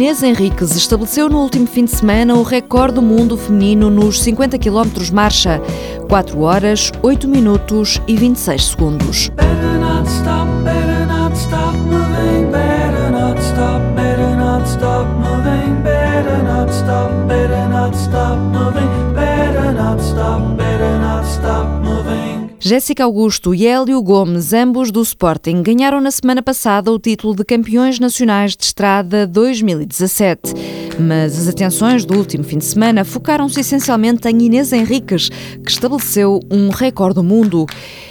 Inês Henriques estabeleceu no último fim de semana o recorde do mundo feminino nos 50 km marcha. 4 horas, 8 minutos e 26 segundos. Jéssica Augusto e Hélio Gomes, ambos do Sporting, ganharam na semana passada o título de Campeões Nacionais de Estrada 2017. Mas as atenções do último fim de semana focaram-se essencialmente em Inês Henriques, que estabeleceu um recorde do mundo.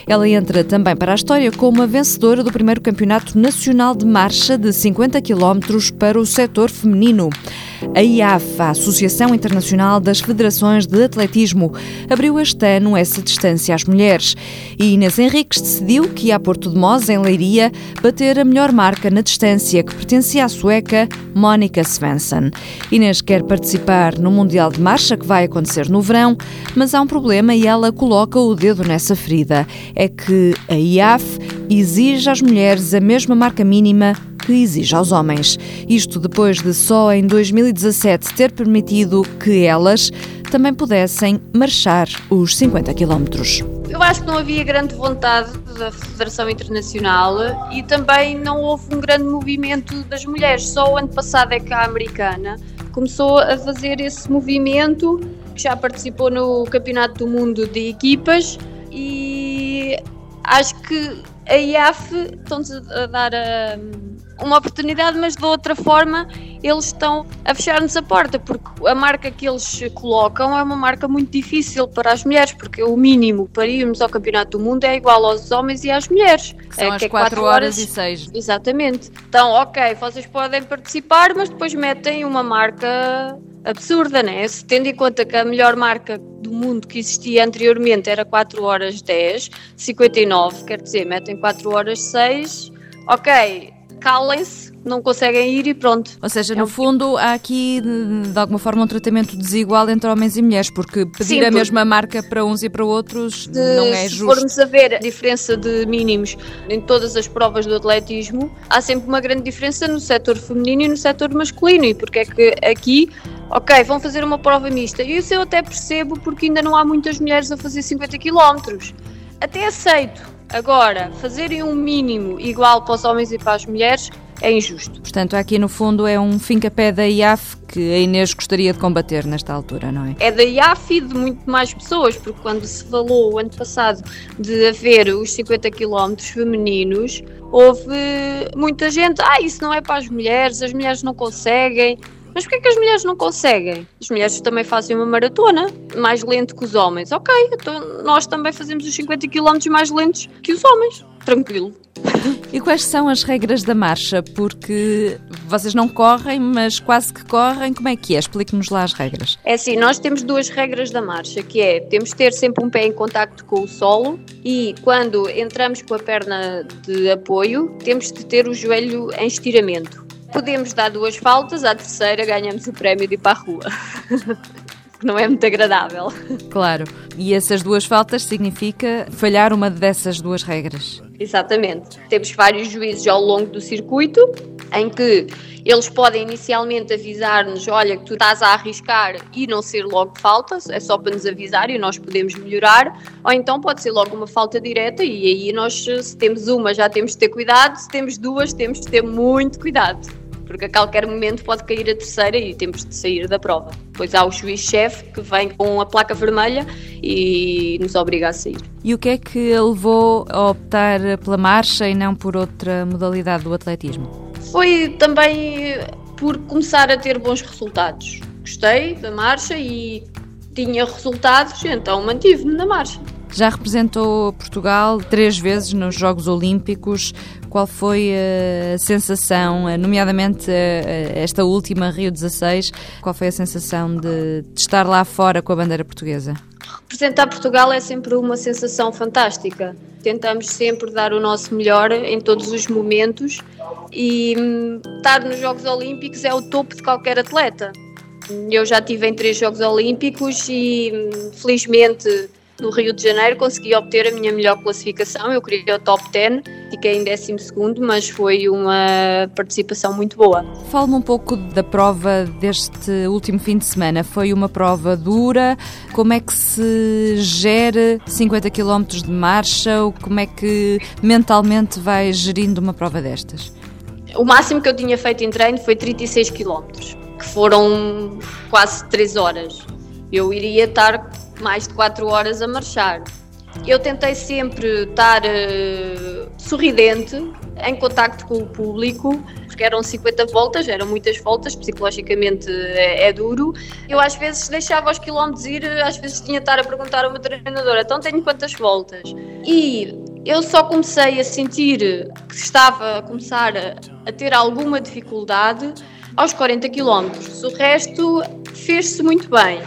Ela entra também para a história como a vencedora do primeiro Campeonato Nacional de Marcha de 50 km para o setor feminino. A IAF, a Associação Internacional das Federações de Atletismo, abriu este ano essa distância às mulheres. E Inês Henriques decidiu que ia a Porto de Mós, em Leiria, bater a melhor marca na distância que pertencia à sueca Mónica Svensson. Inês quer participar no Mundial de Marcha que vai acontecer no verão, mas há um problema e ela coloca o dedo nessa ferida. É que a IAF exige às mulheres a mesma marca mínima que exige aos homens. Isto depois de só em 2017 ter permitido que elas também pudessem marchar os 50 quilómetros. Eu acho que não havia grande vontade da Federação Internacional e também não houve um grande movimento das mulheres. Só o ano passado é que a americana começou a fazer esse movimento, que já participou no Campeonato do Mundo de Equipas e acho que a IAF estão-nos a dar a uma oportunidade, mas de outra forma eles estão a fechar-nos a porta, porque a marca que eles colocam é uma marca muito difícil para as mulheres, porque o mínimo para irmos ao Campeonato do Mundo é igual aos homens e às mulheres. Que são é, as 4 horas, horas e 6. Exatamente. Então, ok, vocês podem participar, mas depois metem uma marca absurda, né? Se tendo em conta que a melhor marca do mundo que existia anteriormente era 4 horas 10, 59, quer dizer, metem 4 horas 6, ok, calem-se, não conseguem ir e pronto. Ou seja, no é um... fundo há aqui de alguma forma um tratamento desigual entre homens e mulheres, porque pedir Sim, a mesma marca para uns e para outros de, não é justo. Se formos a ver a diferença de mínimos em todas as provas do atletismo, há sempre uma grande diferença no setor feminino e no setor masculino, e porque é que aqui ok, vão fazer uma prova mista. E isso eu até percebo porque ainda não há muitas mulheres a fazer 50 km. Até aceito, Agora, fazerem um mínimo igual para os homens e para as mulheres é injusto. Portanto, aqui no fundo é um fim-capé da IAF que a Inês gostaria de combater nesta altura, não é? É da IAF e de muito mais pessoas, porque quando se falou o ano passado de haver os 50 km femininos, houve muita gente, ah, isso não é para as mulheres, as mulheres não conseguem. Mas porquê que as mulheres não conseguem? As mulheres também fazem uma maratona mais lento que os homens. Ok, então nós também fazemos os 50 km mais lentos que os homens. Tranquilo. E quais são as regras da marcha? Porque vocês não correm, mas quase que correm. Como é que é? Explique-nos lá as regras. É assim, nós temos duas regras da marcha, que é, temos de ter sempre um pé em contacto com o solo e quando entramos com a perna de apoio, temos de ter o joelho em estiramento. Podemos dar duas faltas, à terceira ganhamos o prémio de ir para a rua. não é muito agradável. Claro. E essas duas faltas significa falhar uma dessas duas regras. Exatamente. Temos vários juízes ao longo do circuito em que eles podem inicialmente avisar-nos: olha, que tu estás a arriscar e não ser logo faltas, é só para nos avisar e nós podemos melhorar, ou então pode ser logo uma falta direta e aí nós, se temos uma, já temos de ter cuidado, se temos duas, temos de ter muito cuidado porque a qualquer momento pode cair a terceira e temos de sair da prova. Depois há o juiz-chefe que vem com a placa vermelha e nos obriga a sair. E o que é que a levou a optar pela marcha e não por outra modalidade do atletismo? Foi também por começar a ter bons resultados. Gostei da marcha e tinha resultados, então mantive-me na marcha. Já representou Portugal três vezes nos Jogos Olímpicos. Qual foi a sensação, nomeadamente esta última Rio 16, qual foi a sensação de, de estar lá fora com a bandeira portuguesa? Representar Portugal é sempre uma sensação fantástica. Tentamos sempre dar o nosso melhor em todos os momentos e hum, estar nos Jogos Olímpicos é o topo de qualquer atleta. Eu já tive em três Jogos Olímpicos e hum, felizmente no Rio de Janeiro consegui obter a minha melhor classificação. Eu queria o top 10, fiquei em 12, mas foi uma participação muito boa. Fale-me um pouco da prova deste último fim de semana. Foi uma prova dura? Como é que se gera 50 km de marcha? Ou como é que mentalmente vai gerindo uma prova destas? O máximo que eu tinha feito em treino foi 36 km, que foram quase 3 horas. Eu iria estar mais de 4 horas a marchar. Eu tentei sempre estar uh, sorridente, em contacto com o público, porque eram 50 voltas, eram muitas voltas, psicologicamente é, é, duro. Eu às vezes deixava os quilómetros ir, às vezes tinha de estar a perguntar ao meu treinador, então tenho quantas voltas? E eu só comecei a sentir que estava a começar a, a ter alguma dificuldade aos 40 quilómetros. O resto fez-se muito bem.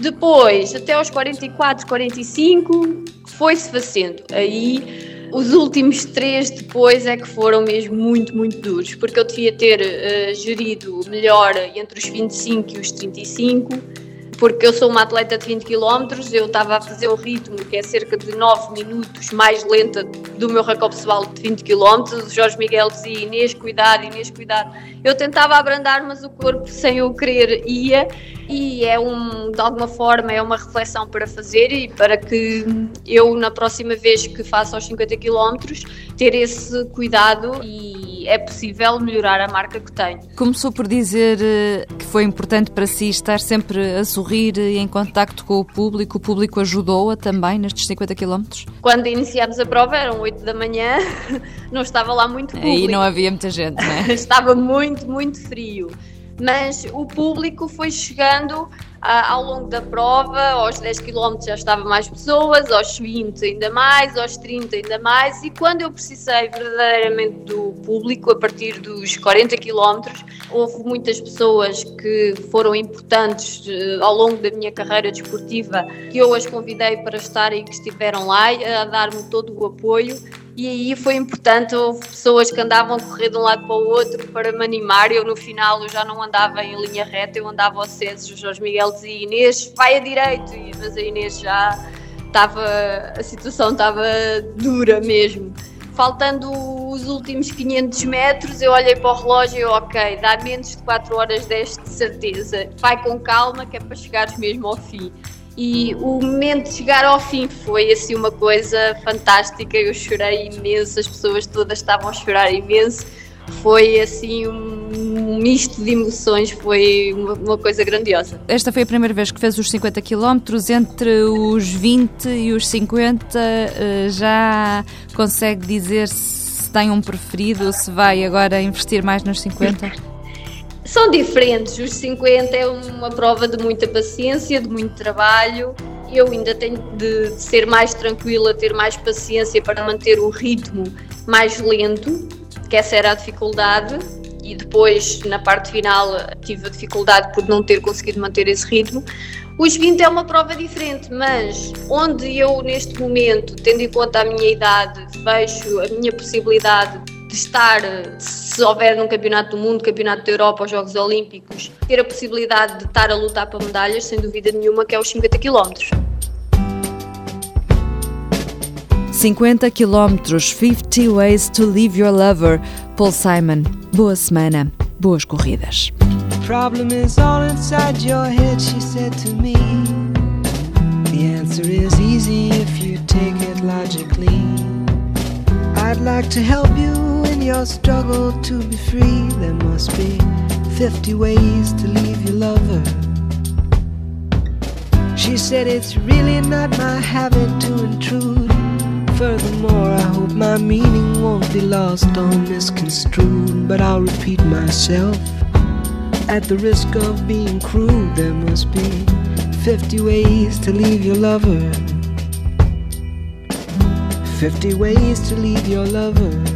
Depois, até aos 44, 45, foi-se fazendo. Aí, os últimos três depois é que foram mesmo muito, muito duros, porque eu devia ter uh, gerido melhor entre os 25 e os 35 porque eu sou uma atleta de 20 km, eu estava a fazer um ritmo que é cerca de 9 minutos mais lenta do meu recorde pessoal de 20 km. O Jorge Miguel dizia: Inês, cuidado, Inês, cuidado. Eu tentava abrandar, mas o corpo, sem eu querer, ia. E é um, de alguma forma, é uma reflexão para fazer e para que eu, na próxima vez que faça aos 50 km, ter esse cuidado e é possível melhorar a marca que tenho. Começou por dizer eh, que foi importante para si estar sempre a sorrir e em contacto com o público. O público ajudou-a também nestes 50 km? Quando iniciámos a prova eram 8 da manhã, não estava lá muito público. Aí não havia muita gente, não é? estava muito, muito frio mas o público foi chegando ah, ao longo da prova, aos 10 km já estava mais pessoas, aos 20 ainda mais, aos 30 ainda mais, e quando eu precisei verdadeiramente do público, a partir dos 40 km, houve muitas pessoas que foram importantes uh, ao longo da minha carreira desportiva, que eu as convidei para estarem e que estiveram lá a dar-me todo o apoio e aí foi importante, houve pessoas que andavam a correr de um lado para o outro para me animar, eu no final eu já não andava em linha reta, eu andava aos cessos, o Jorge Miguel dizia Inês, vai a direito, mas a Inês já estava, a situação estava dura mesmo. Faltando os últimos 500 metros, eu olhei para o relógio e ok, dá menos de 4 horas 10 de certeza, vai com calma que é para chegares mesmo ao fim e o momento de chegar ao fim foi assim uma coisa fantástica. Eu chorei imenso, as pessoas todas estavam a chorar imenso. Foi assim um misto de emoções, foi uma, uma coisa grandiosa. Esta foi a primeira vez que fez os 50 km, entre os 20 e os 50 eh, já consegue dizer se tem um preferido se vai agora investir mais nos 50? São diferentes. Os 50 é uma prova de muita paciência, de muito trabalho. Eu ainda tenho de, ser mais tranquila, ter mais paciência para manter o ritmo mais lento, que essa era a dificuldade. E depois, na parte final, tive a dificuldade por não ter conseguido manter esse ritmo. Os 20 é uma prova diferente, mas onde eu, neste momento, tendo em conta a minha idade, vejo a minha possibilidade de estar, se houver num campeonato do mundo, campeonato da Europa ou Jogos Olímpicos, ter a possibilidade de estar a lutar para medalhas, sem dúvida nenhuma, que é os 50 km. 50 km, 50 ways to leave your lover. Paul Simon. Boa semana, boas corridas. The problem is all inside your head, she said to me. The answer is easy if you take it logically. I'd like to help you your struggle to be free, there must be 50 ways to leave your lover. She said it's really not my habit to intrude. Furthermore, I hope my meaning won't be lost or misconstrued. But I'll repeat myself at the risk of being crude. There must be 50 ways to leave your lover. 50 ways to leave your lover.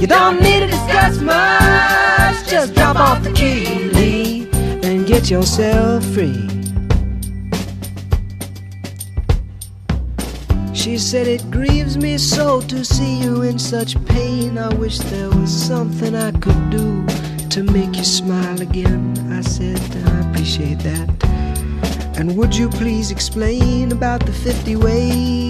You don't need to discuss much. Just drop off the key, Lee, and get yourself free. She said, It grieves me so to see you in such pain. I wish there was something I could do to make you smile again. I said, I appreciate that. And would you please explain about the 50 ways?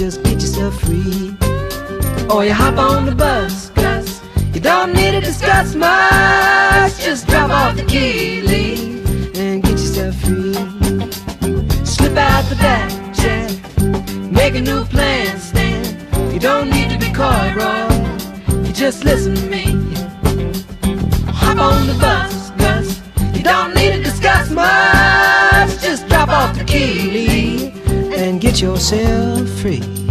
Just get yourself free. Or you hop on the bus, Gus. You don't need to discuss much. Just drop off the key, and get yourself free. Slip out the back, Jack. Make a new plan, stand. You don't need to be coy, bro. You just listen to me. Get yourself free.